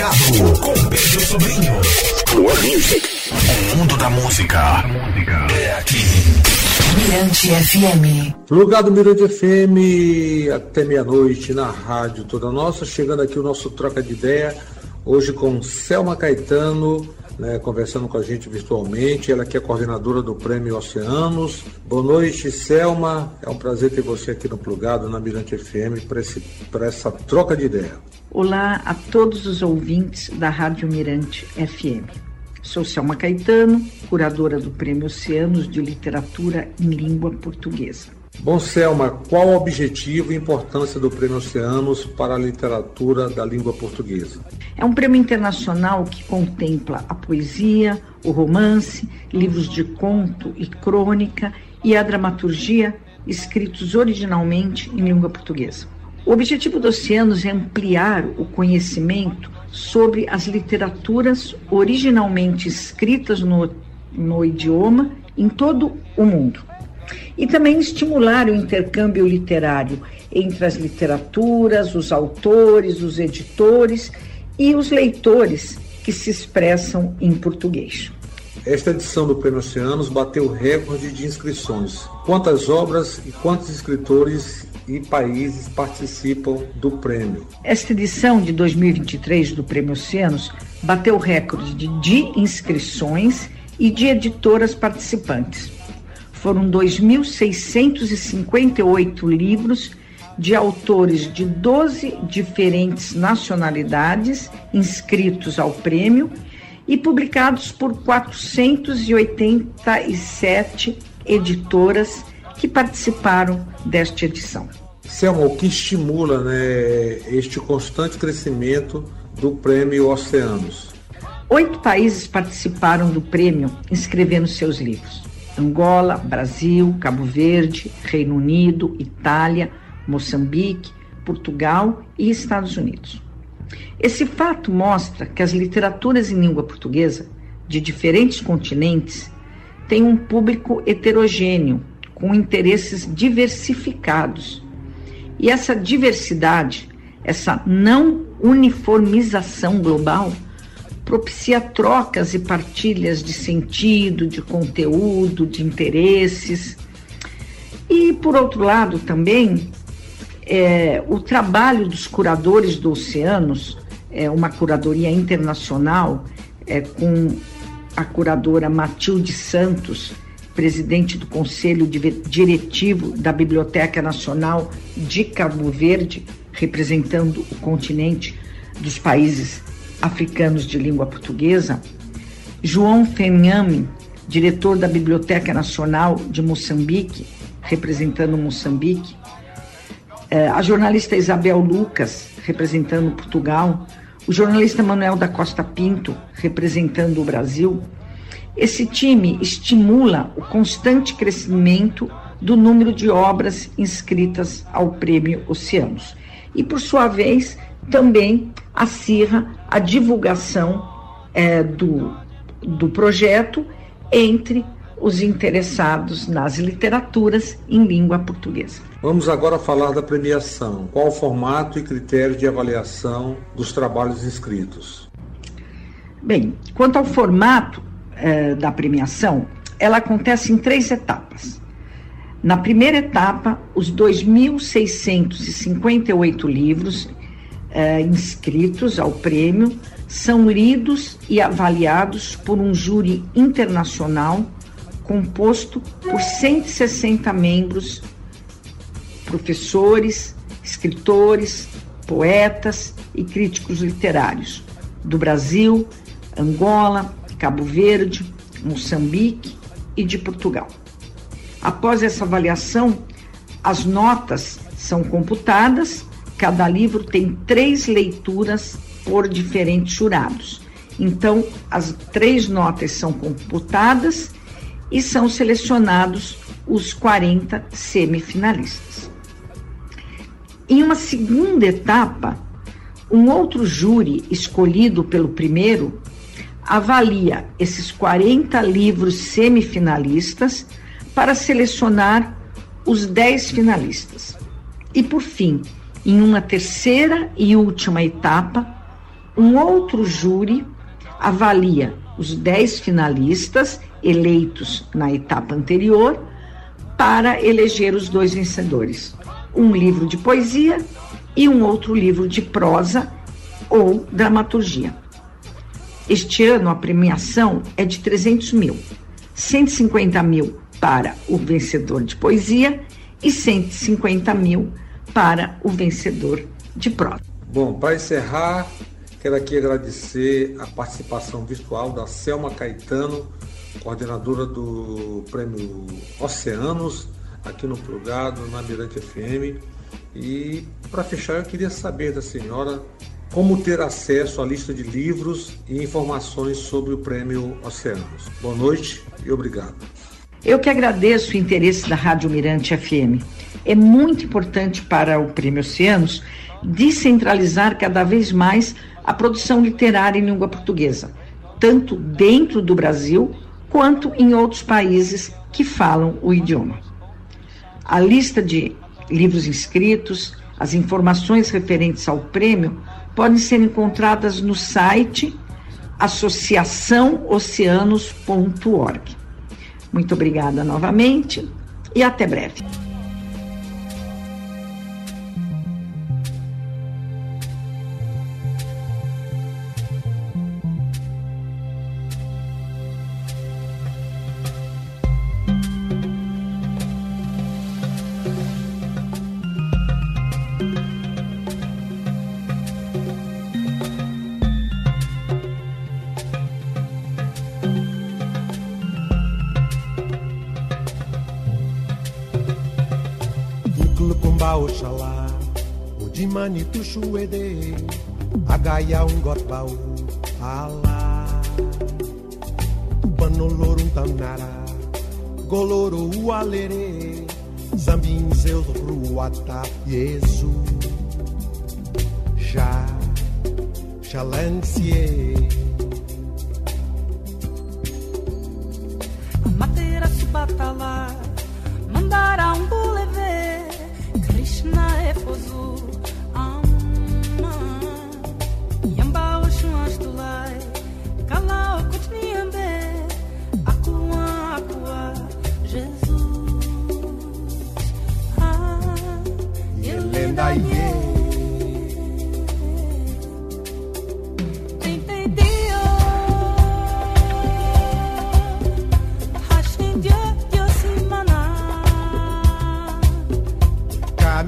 Plugado com Pedro Sobrinho. Music. O mundo da música é aqui. Mirante FM. Plugado Mirante FM até meia-noite na rádio toda nossa. Chegando aqui o nosso troca de ideia. Hoje com Selma Caetano, né, conversando com a gente virtualmente. Ela que é coordenadora do Prêmio Oceanos. Boa noite, Selma. É um prazer ter você aqui no Plugado, na Mirante FM, para essa troca de ideia. Olá a todos os ouvintes da Rádio Mirante FM. Sou Selma Caetano, curadora do Prêmio Oceanos de Literatura em Língua Portuguesa. Bom, Selma, qual o objetivo e importância do Prêmio Oceanos para a literatura da língua portuguesa? É um prêmio internacional que contempla a poesia, o romance, livros de conto e crônica e a dramaturgia escritos originalmente em língua portuguesa. O objetivo do Oceanos é ampliar o conhecimento sobre as literaturas originalmente escritas no, no idioma em todo o mundo. E também estimular o intercâmbio literário entre as literaturas, os autores, os editores e os leitores que se expressam em português. Esta edição do Prêmio Oceanos bateu recorde de inscrições. Quantas obras e quantos escritores e países participam do prêmio. Esta edição de 2023 do Prêmio Oceanos bateu recorde de, inscrições e de editoras participantes. Foram 2.658 livros de autores de 12 diferentes nacionalidades inscritos ao prêmio e publicados por 487 editoras que participaram desta edição. Selma, o que estimula né, este constante crescimento do Prêmio Oceanos? Oito países participaram do prêmio inscrevendo seus livros: Angola, Brasil, Cabo Verde, Reino Unido, Itália, Moçambique, Portugal e Estados Unidos. Esse fato mostra que as literaturas em língua portuguesa de diferentes continentes têm um público heterogêneo com interesses diversificados. E essa diversidade, essa não uniformização global, propicia trocas e partilhas de sentido, de conteúdo, de interesses. E, por outro lado, também, é, o trabalho dos curadores do Oceanos, é uma curadoria internacional, é, com a curadora Matilde Santos, presidente do Conselho Diretivo da Biblioteca Nacional de Cabo Verde, representando o continente dos países africanos de língua portuguesa, João Fenhame, diretor da Biblioteca Nacional de Moçambique, representando Moçambique, eh, a jornalista Isabel Lucas, representando Portugal, o jornalista Manuel da Costa Pinto, representando o Brasil, esse time estimula o constante crescimento do número de obras inscritas ao Prêmio Oceanos e, por sua vez, também acirra a divulgação é, do, do projeto entre os interessados nas literaturas em língua portuguesa. Vamos agora falar da premiação. Qual o formato e critério de avaliação dos trabalhos inscritos? Bem, quanto ao formato, eh, da premiação, ela acontece em três etapas. Na primeira etapa, os 2.658 livros eh, inscritos ao prêmio são lidos e avaliados por um júri internacional composto por 160 membros, professores, escritores, poetas e críticos literários do Brasil, Angola, Cabo Verde, Moçambique e de Portugal. Após essa avaliação, as notas são computadas, cada livro tem três leituras por diferentes jurados. Então, as três notas são computadas e são selecionados os 40 semifinalistas. Em uma segunda etapa, um outro júri escolhido pelo primeiro avalia esses 40 livros semifinalistas para selecionar os 10 finalistas. E, por fim, em uma terceira e última etapa, Um outro júri avalia os 10 finalistas eleitos na etapa anterior para eleger os dois vencedores. Um livro de poesia e um outro livro de prosa ou dramaturgia. Este ano a premiação é de 300 mil, 150 mil para o vencedor de poesia e 150 mil para o vencedor de prosa. Bom, para encerrar, quero aqui agradecer a participação virtual da Selma Caetano, coordenadora do Prêmio Oceanos, aqui no Plugado, na Mirante FM. E para fechar, eu queria saber da senhora como ter acesso à lista de livros e informações sobre o Prêmio Oceanos. Boa noite e obrigado. Eu que agradeço o interesse da Rádio Mirante FM. É muito importante para o Prêmio Oceanos descentralizar cada vez mais a produção literária em língua portuguesa, tanto dentro do Brasil quanto em outros países que falam o idioma. A lista de livros inscritos, as informações referentes ao prêmio podem ser encontradas no site associaçãooceanos.org. Muito obrigada novamente e até breve. Mani tushuede agaya un gotbau ala panolorum tanara goloro ualere zambin zeus ruata yesu já xalancie Matera subatala mandara um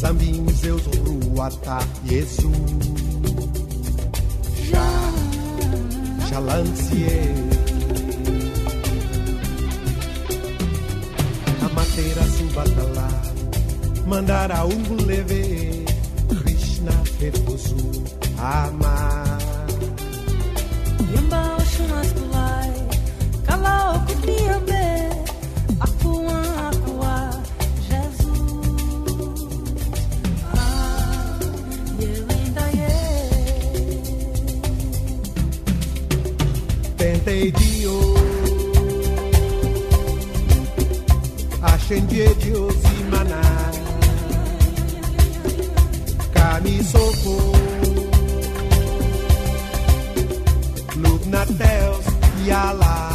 Sambinho, Zeus, Ruatá e Jesus, Já, Jalancie. Amateira, Subatalá, tá Mandará, Unguleve, Krishna, repouso, Amar. Yamba, Oxunas, Yala.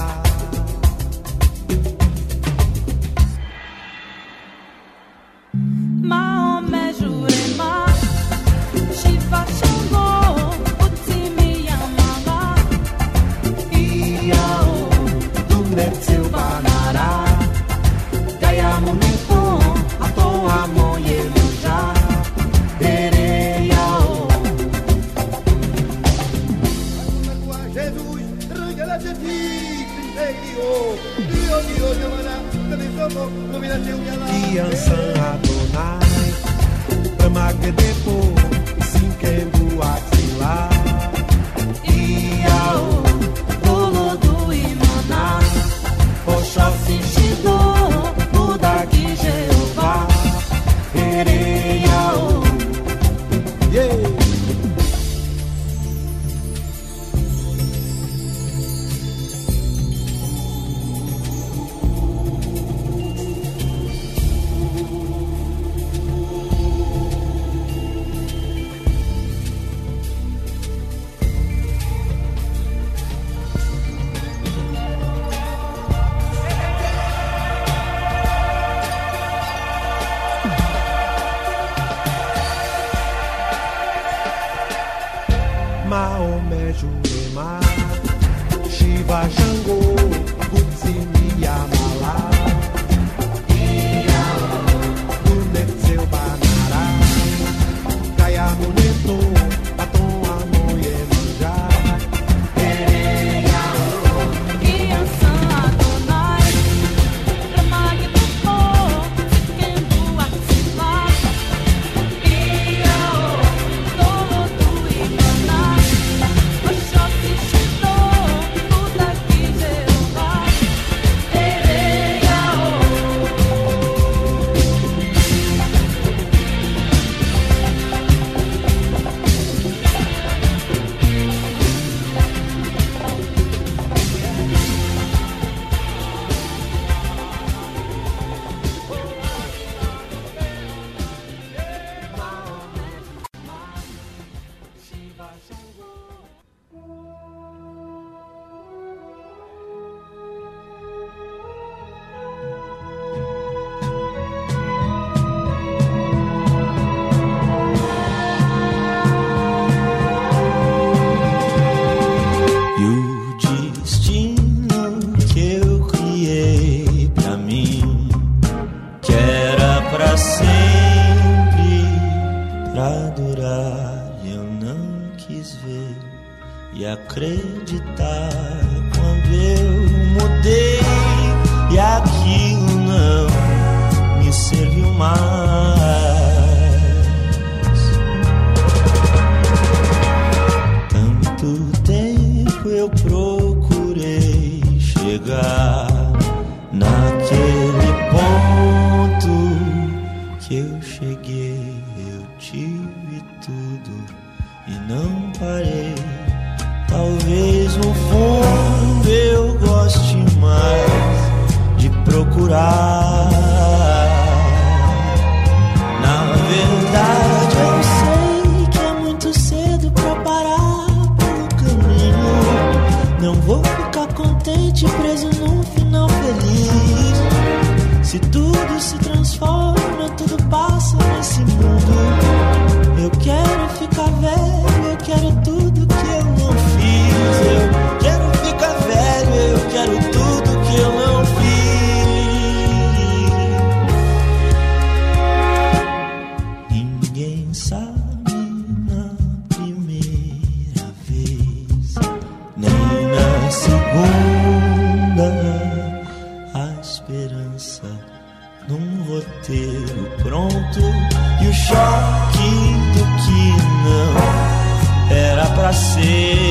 gala de primeiro Dio, Dio, Yamana, também somos Combinate o gala Iansan Adonai Pramagde depo Sinkembu é Atila Iau Bolo do Imana Poxa sentido Ema, Shiva Jango, Kutsi Miyamala. quis ver e acreditar quando eu mudei e aquilo não me serviu mais. Tanto tempo eu procurei chegar naquele ponto que eu cheguei, eu tive tudo e não parei. Talvez no fundo eu goste mais de procurar. see.